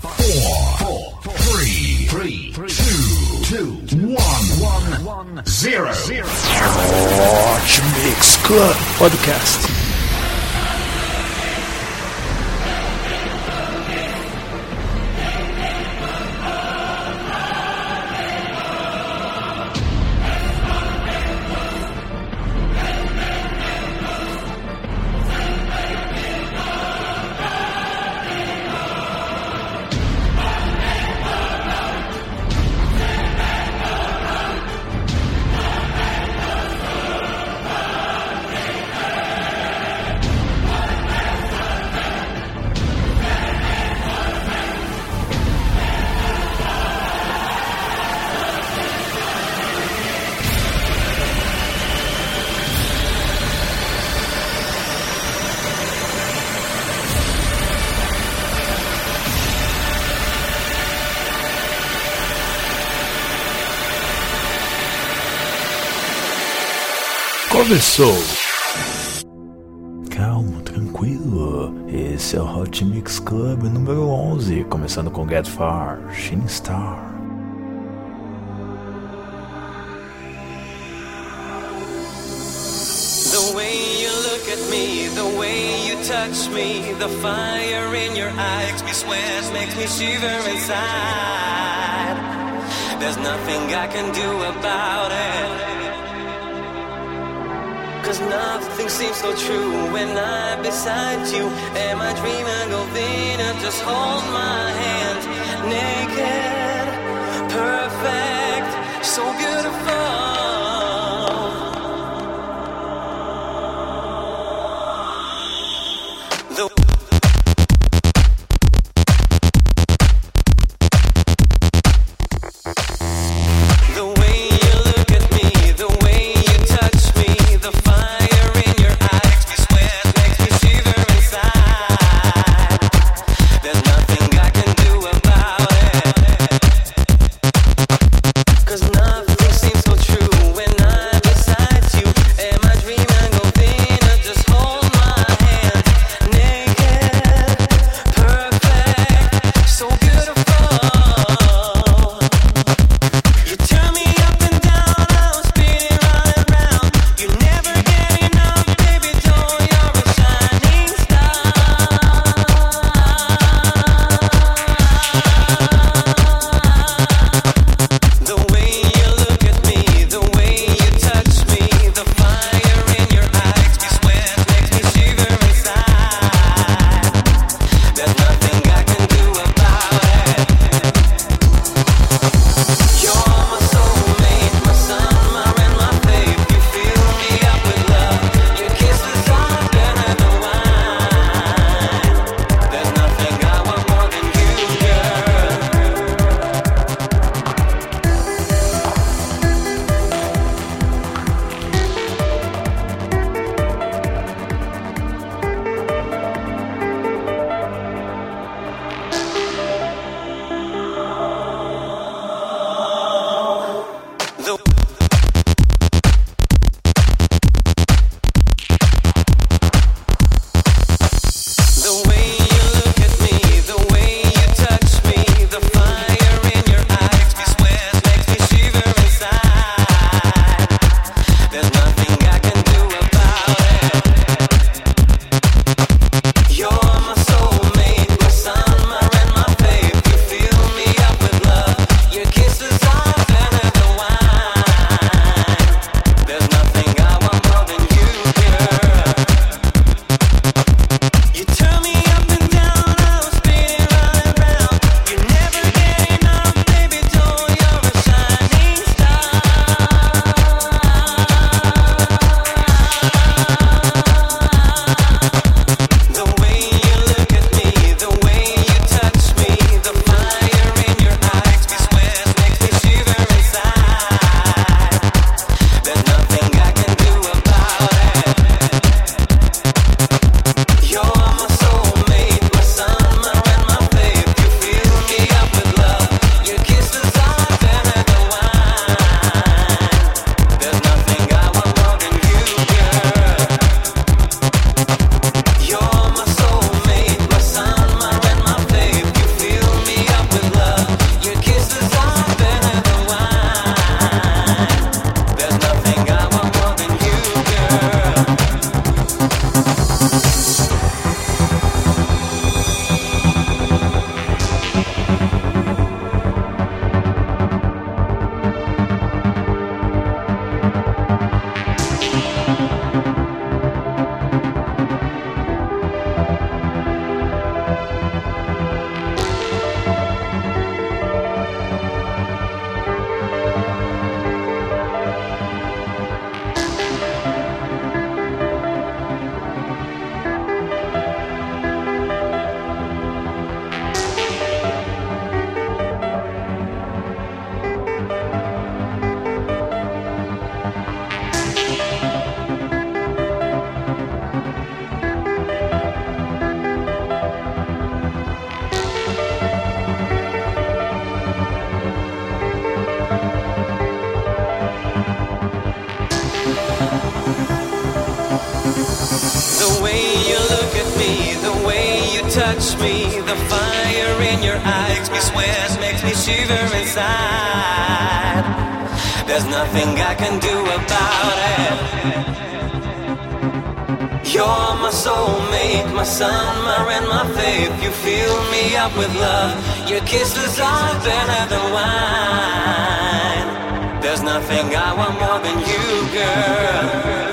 four, four, three, three, two, two, one, one, zero, zero. Hot Mix Club Podcast. Começou! Calmo, tranquilo. Esse é o Hot Mix Club número 11, começando com Get Far, Shining Star. The way you look at me, the way you touch me, the fire in your eyes me sweat, makes me shiver inside. There's nothing I can do about it. Cause nothing seems so true when I'm beside you. Am I dreaming of Venus? Just hold my hand. Naked, perfect, so beautiful. Shiver inside. There's nothing I can do about it. You're my soulmate, my sun, my rain, my faith. You fill me up with love. Your kisses are better than wine. There's nothing I want more than you, girl.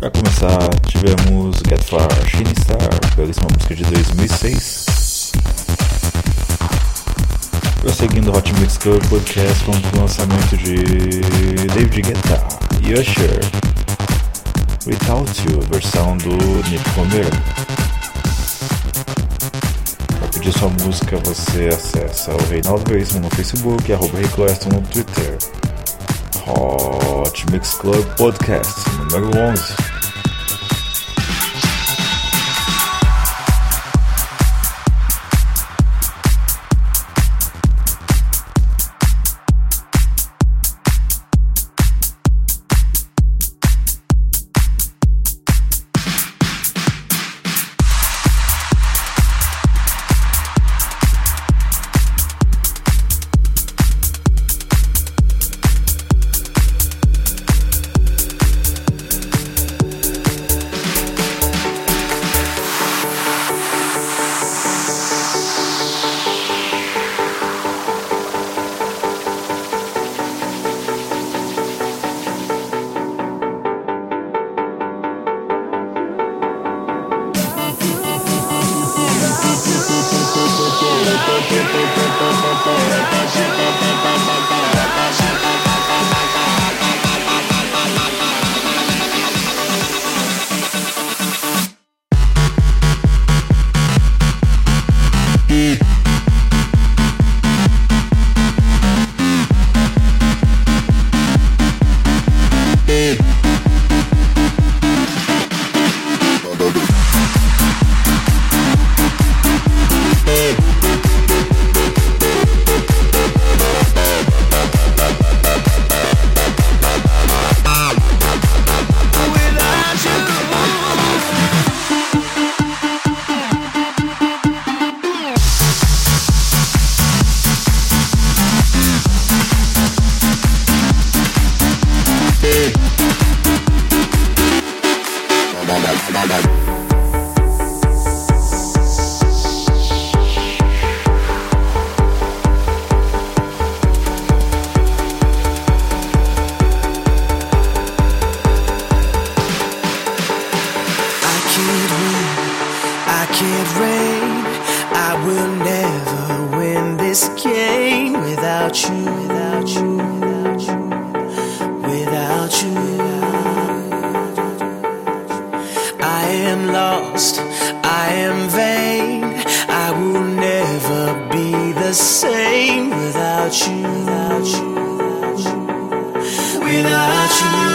Para começar, tivemos Get Far, Shining Star, belíssima música de 2006. Prosseguindo Hot Mix Club Podcast com o lançamento de David Guetta e Usher, Without You, versão do Nick Romero. Para pedir sua música, você acessa o Reinaldo Veríssimo no Facebook e arroba Rick Claston no Twitter. Hot Mix Club Podcast número 11. The same without you, without you, without you.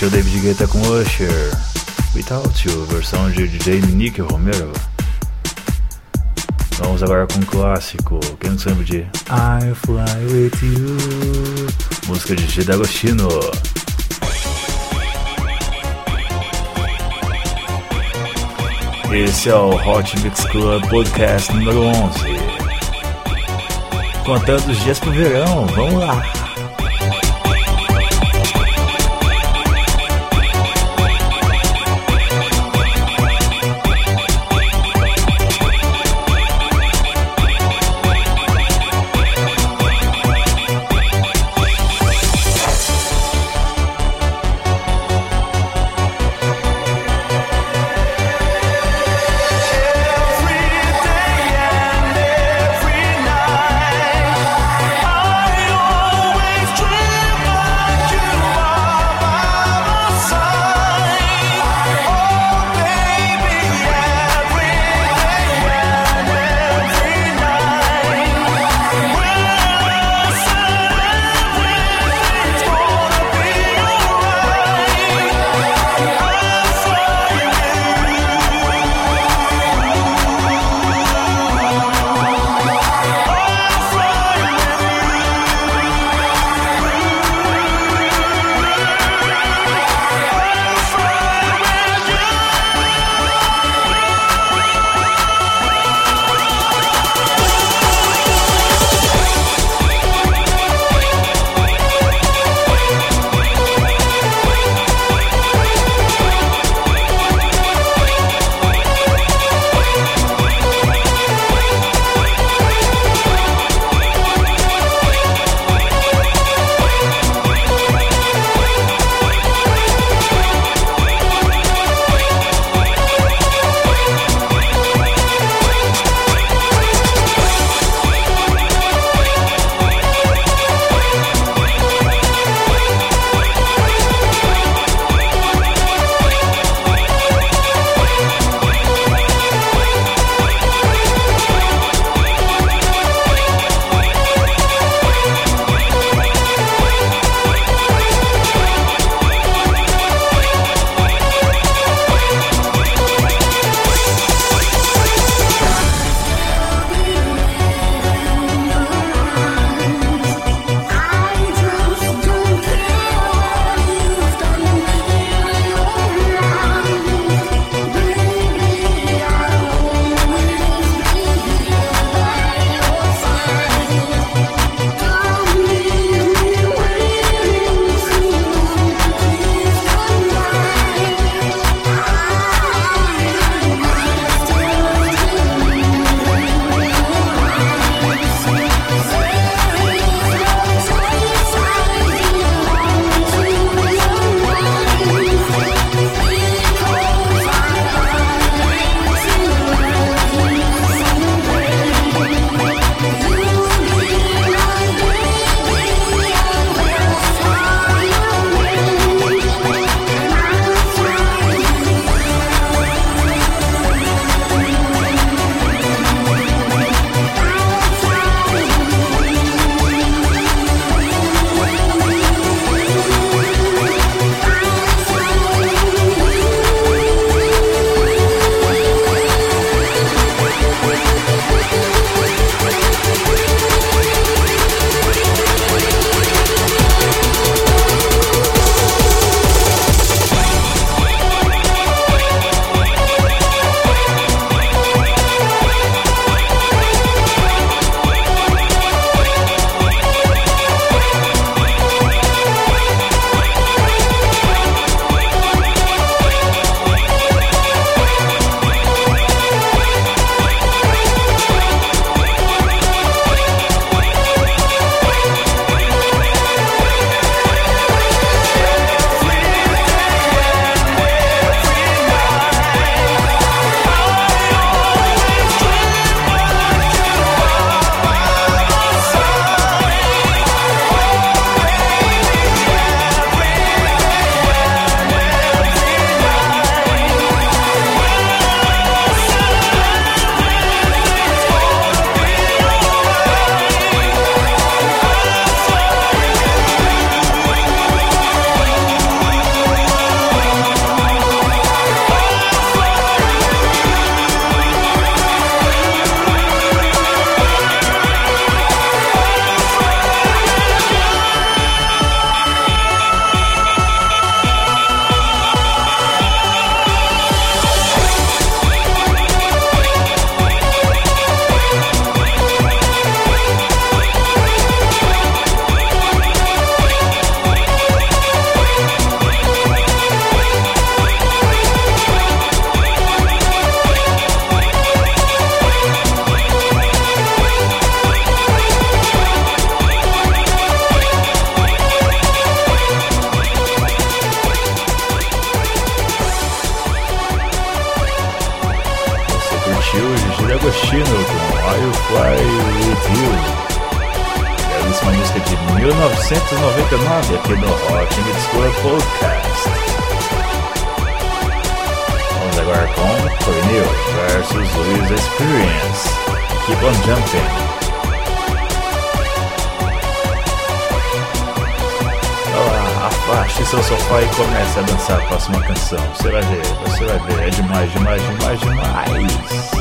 Este é o David Guetta com Usher, Without You, versão de DJ Nick Romero. Vamos agora com um clássico, quem não sabe de I Fly With You, música de G. D'Agostino. Esse é o Hot Mix Club Podcast número 11. Contando os dias pro verão, vamos lá! 1999 aqui no Hot Mix Club Podcast. Vamos agora com Cornel versus Luiz Experience. Keep on Jumping. Abaixe seu sofá e comece a dançar a próxima canção. Você vai ver, você vai ver. É demais, demais, demais, demais.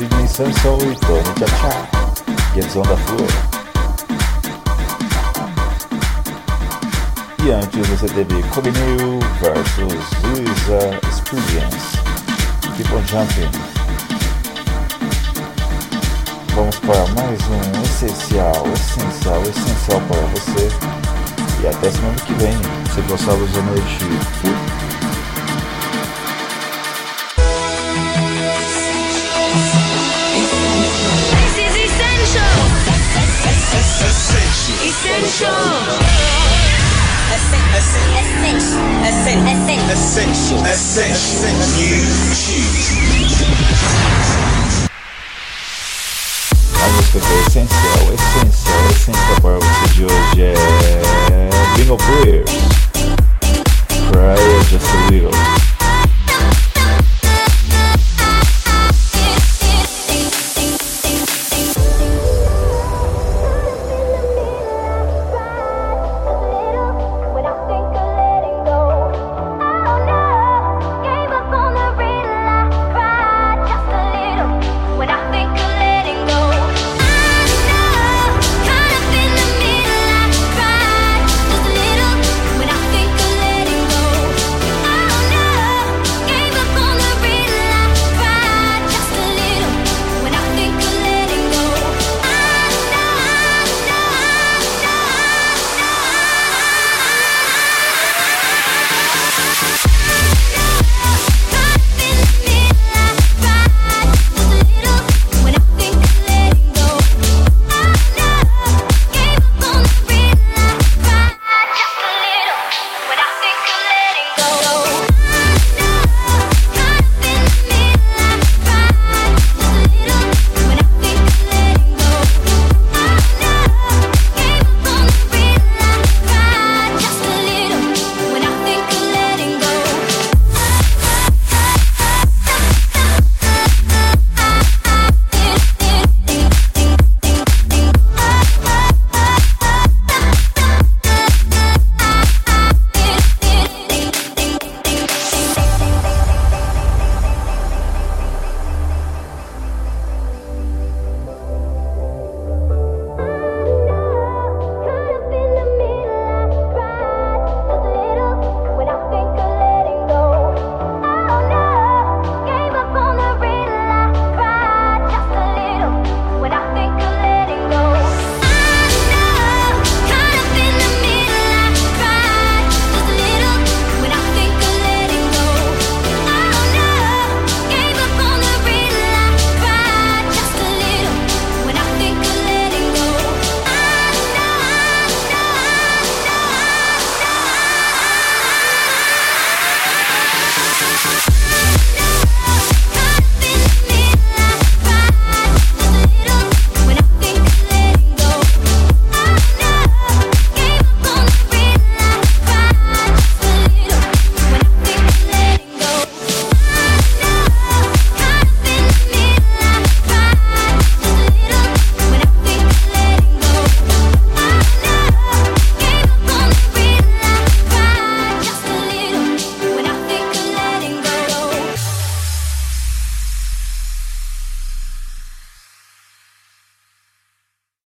Essential e Tony Tchá. Gets on the floor. E antes você teve Kobe New versus Luisa Experience. Keep on jumping. Vamos para mais um essencial, essencial, essencial para você. E até semana que vem. Se gostar dos noite. essential. Essential. Essential. Essential. Essential. You choose. Música que é essencial, essencial, essencial para você de Bingo Player. Cry just a little.